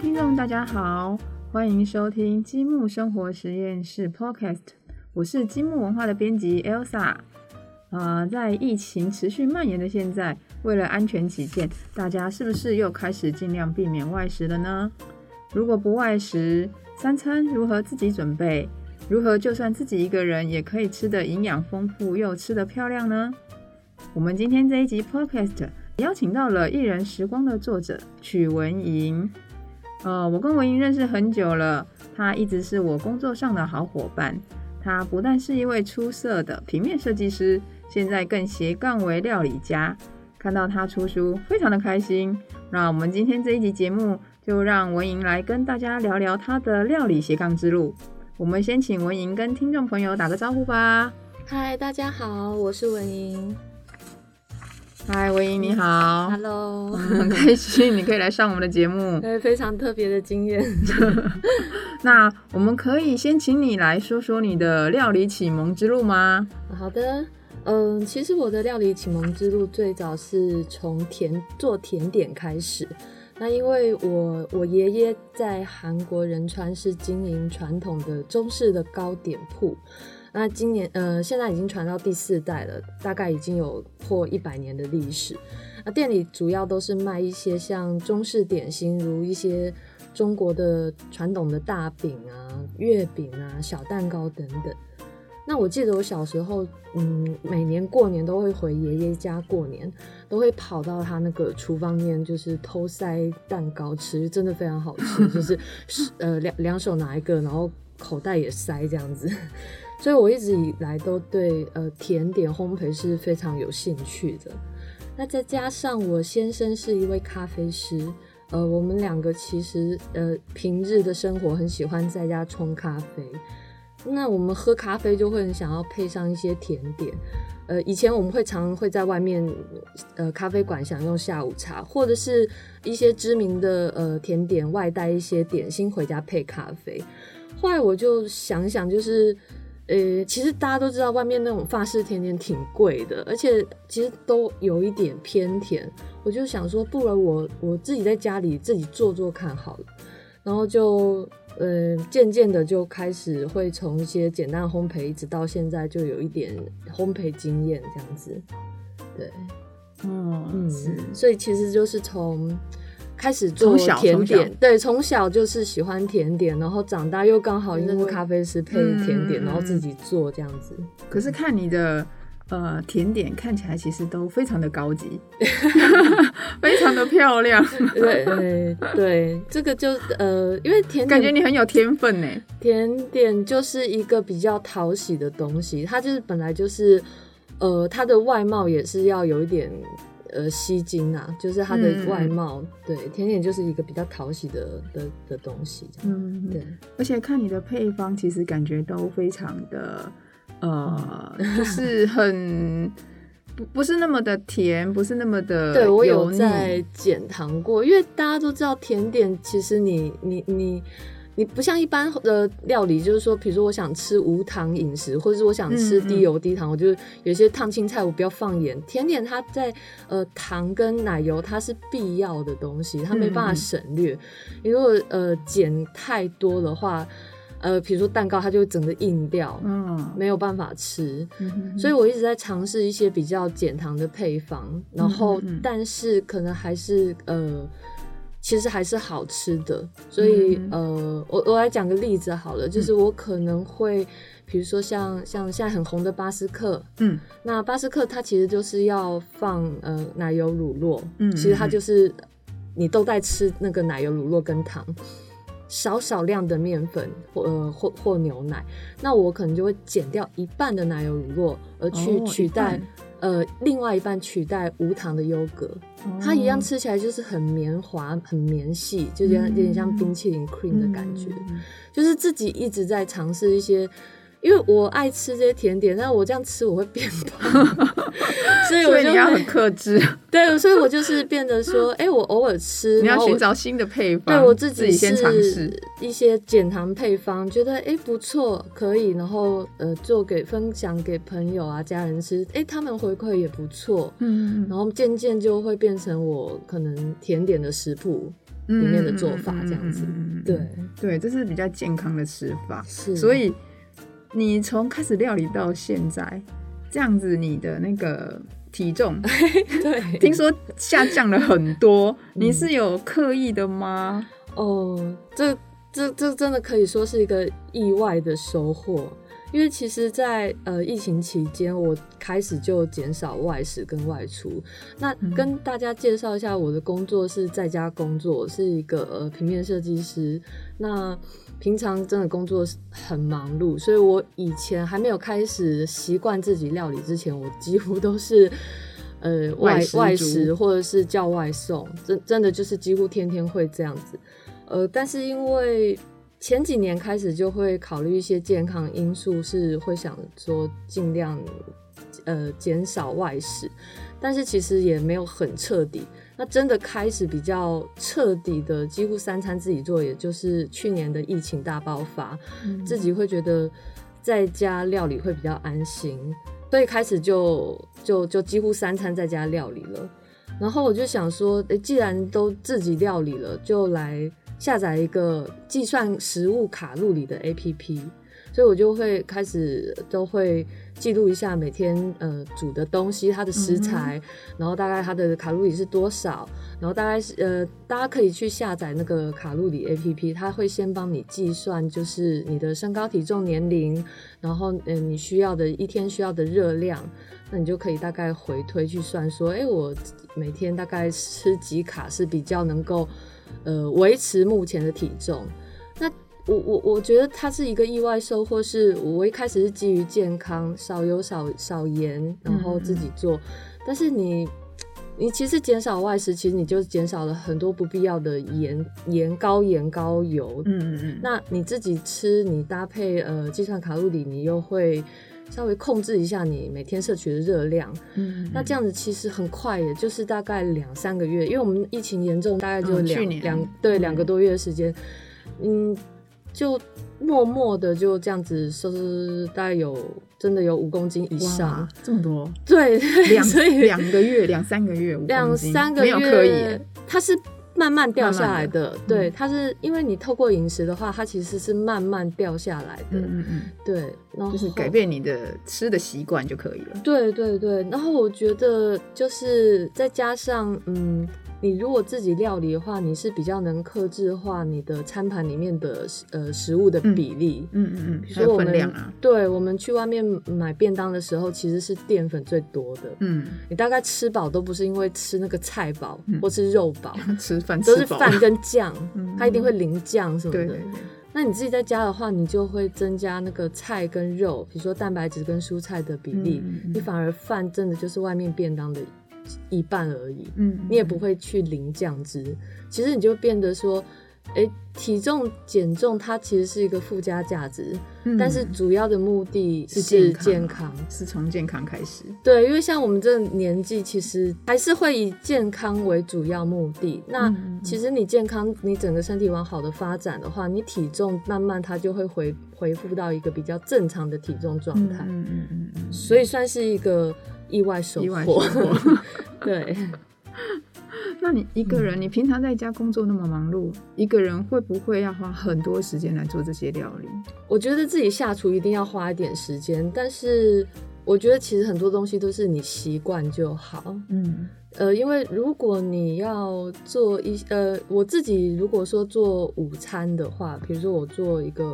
听众大家好，欢迎收听积木生活实验室 Podcast，我是积木文化的编辑 Elsa。呃，在疫情持续蔓延的现在，为了安全起见，大家是不是又开始尽量避免外食了呢？如果不外食，三餐如何自己准备？如何就算自己一个人也可以吃得营养丰富又吃得漂亮呢？我们今天这一集 Podcast 邀请到了《一人时光》的作者曲文莹。呃，我跟文莹认识很久了，她一直是我工作上的好伙伴。她不但是一位出色的平面设计师，现在更斜杠为料理家。看到她出书，非常的开心。那我们今天这一集节目，就让文莹来跟大家聊聊她的料理斜杠之路。我们先请文莹跟听众朋友打个招呼吧。嗨，大家好，我是文莹。嗨，文英你好，Hello，很开心你可以来上我们的节目，对，非常特别的经验。那我们可以先请你来说说你的料理启蒙之路吗？好的，嗯，其实我的料理启蒙之路最早是从甜做甜点开始。那因为我我爷爷在韩国仁川是经营传统的中式的糕点铺。那今年呃，现在已经传到第四代了，大概已经有破一百年的历史。那店里主要都是卖一些像中式点心，如一些中国的传统的大饼啊、月饼啊、小蛋糕等等。那我记得我小时候，嗯，每年过年都会回爷爷家过年，都会跑到他那个厨房面，就是偷塞蛋糕吃，真的非常好吃，就是 呃两两手拿一个，然后口袋也塞这样子。所以，我一直以来都对呃甜点烘焙是非常有兴趣的。那再加上我先生是一位咖啡师，呃，我们两个其实呃平日的生活很喜欢在家冲咖啡。那我们喝咖啡就会很想要配上一些甜点。呃，以前我们会常会在外面呃咖啡馆享用下午茶，或者是一些知名的呃甜点外带一些点心回家配咖啡。后来我就想想，就是。呃，其实大家都知道，外面那种法式甜点挺贵的，而且其实都有一点偏甜。我就想说，不如我我自己在家里自己做做看好了。然后就呃，渐渐的就开始会从一些简单烘焙，一直到现在就有一点烘焙经验这样子。对，嗯，是，所以其实就是从。开始做甜点，对，从小就是喜欢甜点，然后长大又刚好因为咖啡师配甜点，然后自己做这样子。可是看你的呃甜点看起来其实都非常的高级，非常的漂亮。对对对，这个就呃，因为甜点感觉你很有天分呢。甜点就是一个比较讨喜的东西，它就是本来就是呃，它的外貌也是要有一点。呃，吸睛啊，就是它的外貌，对，甜点就是一个比较讨喜的的的东西，嗯，对。而且看你的配方，其实感觉都非常的，呃，就 是很不不是那么的甜，不是那么的。对我有在减糖过，因为大家都知道甜点，其实你你你。你不像一般的料理，就是说，比如说我想吃无糖饮食，或者是我想吃低油低糖，我就有些烫青菜我不要放盐。甜点它在呃糖跟奶油它是必要的东西，它没办法省略。你如果呃减太多的话，呃，比如说蛋糕它就整个硬掉，嗯，没有办法吃。所以我一直在尝试一些比较减糖的配方，然后但是可能还是呃。其实还是好吃的，所以呃，我我来讲个例子好了，就是我可能会，比如说像像现在很红的巴斯克，嗯，那巴斯克它其实就是要放呃奶油乳酪，嗯，其实它就是你都在吃那个奶油乳酪跟糖，少少量的面粉或呃或或牛奶，那我可能就会减掉一半的奶油乳酪，而去取代。呃，另外一半取代无糖的优格，它一样吃起来就是很绵滑、很绵细，就有点有点像冰淇淋 cream 的感觉，就是自己一直在尝试一些。因为我爱吃这些甜点，但我这样吃我会变胖，所以我就要很克制。对，所以我就是变得说，哎，我偶尔吃，你要寻找新的配方。对我自己先尝试一些减糖配方，觉得哎不错，可以，然后呃做给分享给朋友啊家人吃，哎他们回馈也不错，嗯，然后渐渐就会变成我可能甜点的食谱。里面的做法这样子。对对，这是比较健康的吃法。是，所以你从开始料理到现在，这样子你的那个体重，对，听说下降了很多，你是有刻意的吗？哦，这这这真的可以说是一个意外的收获。因为其实，在呃疫情期间，我开始就减少外食跟外出。那跟大家介绍一下，我的工作是在家工作，是一个呃平面设计师。那平常真的工作很忙碌，所以我以前还没有开始习惯自己料理之前，我几乎都是呃外外食或者是叫外送，真真的就是几乎天天会这样子。呃，但是因为前几年开始就会考虑一些健康因素，是会想说尽量呃减少外食，但是其实也没有很彻底。那真的开始比较彻底的，几乎三餐自己做，也就是去年的疫情大爆发，自己会觉得在家料理会比较安心，所以开始就就就几乎三餐在家料理了。然后我就想说，诶，既然都自己料理了，就来。下载一个计算食物卡路里的 APP，所以我就会开始都会记录一下每天呃煮的东西它的食材，然后大概它的卡路里是多少，然后大概是呃大家可以去下载那个卡路里 APP，它会先帮你计算就是你的身高体重年龄，然后嗯你需要的一天需要的热量，那你就可以大概回推去算说，哎我每天大概吃几卡是比较能够。呃，维持目前的体重，那我我我觉得它是一个意外收获，是我一开始是基于健康，少油少少盐，然后自己做，但是你你其实减少外食，其实你就减少了很多不必要的盐盐高盐高油，嗯嗯嗯，那你自己吃，你搭配呃计算卡路里，你又会。稍微控制一下你每天摄取的热量，嗯，那这样子其实很快，也就是大概两三个月，因为我们疫情严重，大概就两两对两个多月的时间，嗯，就默默的就这样子瘦，大概有真的有五公斤以上，这么多，对，两两个月两三个月两三个月没有刻意，它是。慢慢掉下来的，对，它是因为你透过饮食的话，它其实是慢慢掉下来的，嗯嗯，对，然后就是改变你的吃的习惯就可以了。对对对，然后我觉得就是再加上，嗯。你如果自己料理的话，你是比较能克制化你的餐盘里面的呃食物的比例。嗯嗯嗯。比如分量啊。对，我们去外面买便当的时候，其实是淀粉最多的。嗯。你大概吃饱都不是因为吃那个菜饱或是肉饱，吃饭都是饭跟酱，它一定会淋酱什么的。那你自己在家的话，你就会增加那个菜跟肉，比如说蛋白质跟蔬菜的比例，你反而饭真的就是外面便当的。一半而已，嗯，你也不会去零降脂，其实你就变得说，哎，体重减重它其实是一个附加价值，但是主要的目的是健康，是从健康开始。对，因为像我们这年纪，其实还是会以健康为主要目的。那其实你健康，你整个身体往好的发展的话，你体重慢慢它就会回恢复到一个比较正常的体重状态。嗯嗯嗯嗯，所以算是一个。意外收获，对。那你一个人，你平常在家工作那么忙碌，一个人会不会要花很多时间来做这些料理？我觉得自己下厨一定要花一点时间，但是我觉得其实很多东西都是你习惯就好。嗯。呃，因为如果你要做一呃，我自己如果说做午餐的话，比如说我做一个，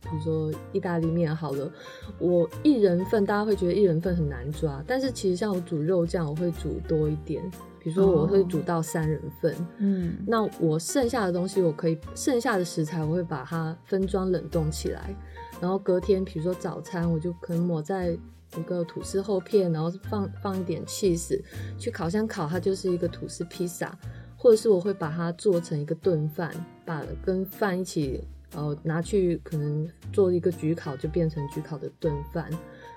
比如说意大利面好了，我一人份，大家会觉得一人份很难抓，但是其实像我煮肉酱，我会煮多一点，比如说我会煮到三人份，嗯，那我剩下的东西，我可以剩下的食材，我会把它分装冷冻起来，然后隔天，比如说早餐，我就可能抹在。一个吐司厚片，然后放放一点 cheese 去烤箱烤，它就是一个吐司披萨，或者是我会把它做成一个炖饭，把跟饭一起呃拿去可能做一个焗烤，就变成焗烤的炖饭。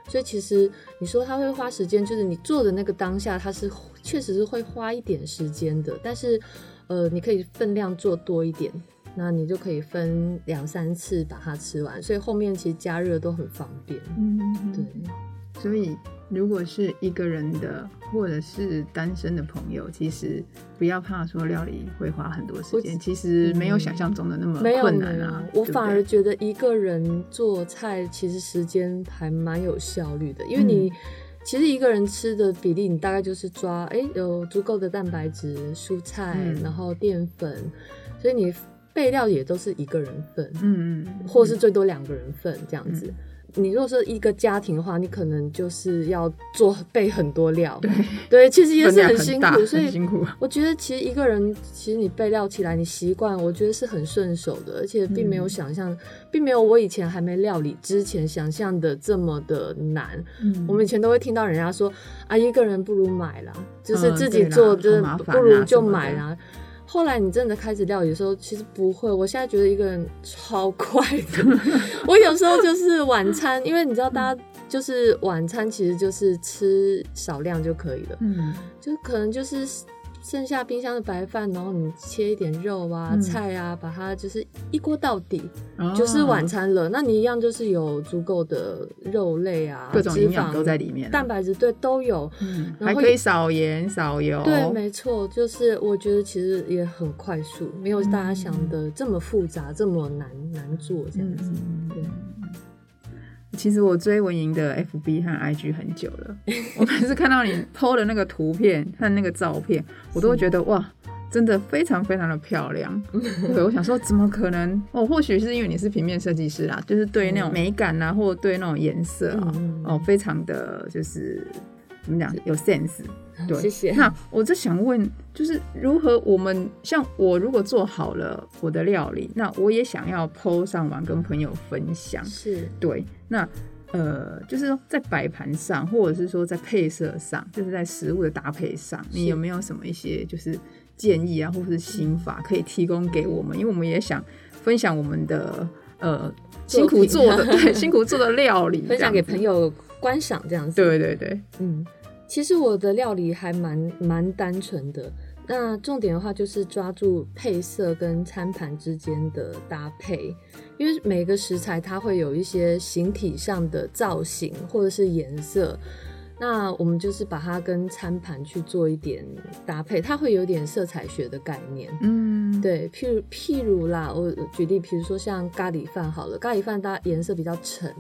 所以其实你说它会花时间，就是你做的那个当下，它是确实是会花一点时间的，但是呃你可以分量做多一点，那你就可以分两三次把它吃完，所以后面其实加热都很方便。嗯，对。所以如果是一个人的或者是单身的朋友，其实不要怕说料理会花很多时间，其实没有想象中的那么困难啊。我反而觉得一个人做菜其实时间还蛮有效率的，因为你其实一个人吃的比例，你大概就是抓哎有足够的蛋白质、蔬菜，然后淀粉，所以你备料也都是一个人份，嗯嗯，或是最多两个人份这样子。你如果是一个家庭的话，你可能就是要做备很多料，对 对，其实也是很辛苦，所以辛苦。我觉得其实一个人，其实你备料起来，你习惯，我觉得是很顺手的，而且并没有想象，并没有我以前还没料理之前想象的这么的难。嗯，我们以前都会听到人家说啊，一个人不如买啦，就是自己做，就是不如就买啦。后来你真的开始料理的时候，其实不会。我现在觉得一个人超快的。我有时候就是晚餐，因为你知道，大家就是晚餐其实就是吃少量就可以了。嗯，就可能就是。剩下冰箱的白饭，然后你切一点肉啊、菜啊，把它就是一锅到底，就是晚餐了。那你一样就是有足够的肉类啊，各种营养都在里面，蛋白质对都有，还可以少盐少油。对，没错，就是我觉得其实也很快速，没有大家想的这么复杂、这么难难做这样子。对。其实我追文莹的 FB 和 IG 很久了，我每次看到你 PO 的那个图片和那个照片，我都会觉得哇，真的非常非常的漂亮。对，我想说怎么可能？哦，或许是因为你是平面设计师啦，就是对那种美感啊，或对那种颜色啊，哦，非常的就是怎么讲有 sense。对，谢谢。那我就想问，就是如何我们像我如果做好了我的料理，那我也想要 PO 上网跟朋友分享。是对。那呃，就是说在摆盘上，或者是说在配色上，就是在食物的搭配上，你有没有什么一些就是建议啊，或者是心法可以提供给我们？因为我们也想分享我们的呃辛苦做的对 辛苦做的料理，分享给朋友观赏这样子。对对对，嗯。其实我的料理还蛮蛮单纯的，那重点的话就是抓住配色跟餐盘之间的搭配，因为每个食材它会有一些形体上的造型或者是颜色，那我们就是把它跟餐盘去做一点搭配，它会有点色彩学的概念。嗯，对，譬如譬如啦，我举例，比如说像咖喱饭好了，咖喱饭它颜色比较沉，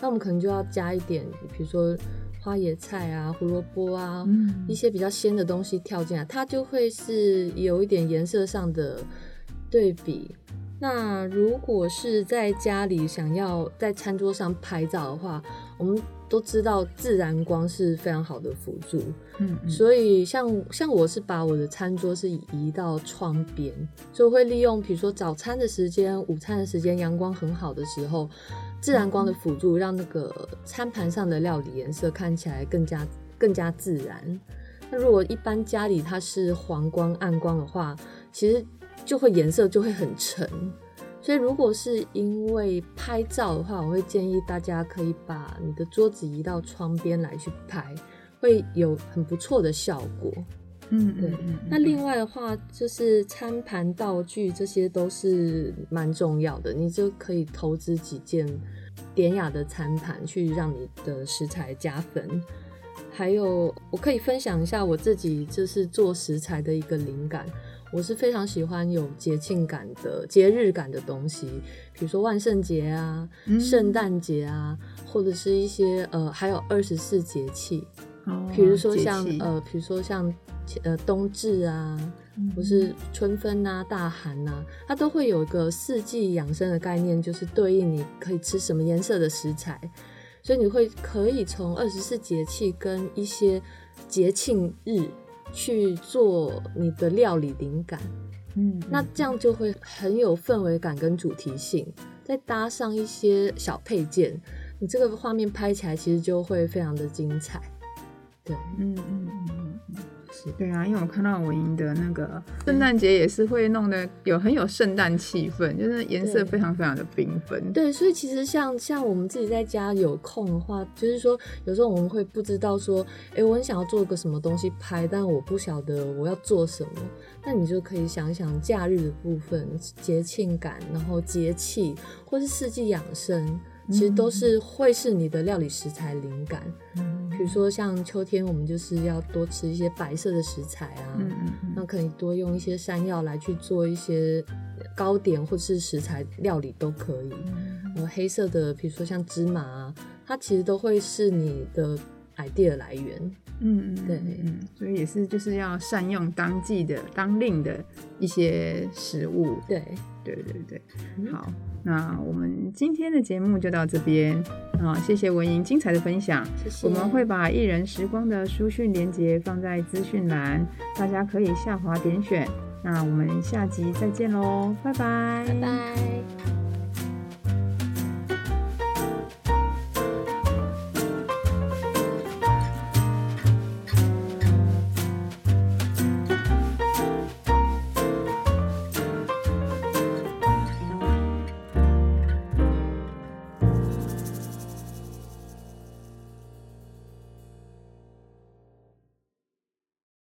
那我们可能就要加一点，比如说。花椰菜啊，胡萝卜啊，一些比较鲜的东西跳进来，它就会是有一点颜色上的对比。那如果是在家里想要在餐桌上拍照的话，我们都知道自然光是非常好的辅助。嗯，所以像像我是把我的餐桌是移到窗边，所以会利用比如说早餐的时间、午餐的时间，阳光很好的时候。自然光的辅助，让那个餐盘上的料理颜色看起来更加更加自然。那如果一般家里它是黄光暗光的话，其实就会颜色就会很沉。所以如果是因为拍照的话，我会建议大家可以把你的桌子移到窗边来去拍，会有很不错的效果。嗯，对。那另外的话，就是餐盘道具，这些都是蛮重要的。你就可以投资几件典雅的餐盘，去让你的食材加分。还有，我可以分享一下我自己就是做食材的一个灵感。我是非常喜欢有节庆感的、节日感的东西，比如说万圣节啊、圣诞节啊，或者是一些呃，还有二十四节气，比如说像呃，比如说像。呃，冬至啊，或是春分啊、大寒呐，它都会有一个四季养生的概念，就是对应你可以吃什么颜色的食材，所以你会可以从二十四节气跟一些节庆日去做你的料理灵感，嗯，那这样就会很有氛围感跟主题性，再搭上一些小配件，你这个画面拍起来其实就会非常的精彩，对，嗯嗯嗯嗯。对啊，因为我看到文英的那个圣诞节也是会弄得有很有圣诞气氛，就是颜色非常非常的缤纷。对，所以其实像像我们自己在家有空的话，就是说有时候我们会不知道说，哎，我很想要做个什么东西拍，但我不晓得我要做什么，那你就可以想想假日的部分、节庆感，然后节气或是四季养生。其实都是会是你的料理食材灵感。嗯比如说像秋天，我们就是要多吃一些白色的食材啊，嗯嗯嗯那可以多用一些山药来去做一些糕点或是食材料理都可以。嗯呃，黑色的，比如说像芝麻啊，它其实都会是你的 idea 来源。嗯嗯，对嗯嗯，所以也是就是要善用当季的当令的一些食物。对，对对对，嗯好，那我们今天的节目就到这边啊，谢谢文莹精彩的分享。谢谢。我们会把艺人时光的书讯连接放在资讯栏，大家可以下滑点选。那我们下集再见喽，拜拜，拜拜。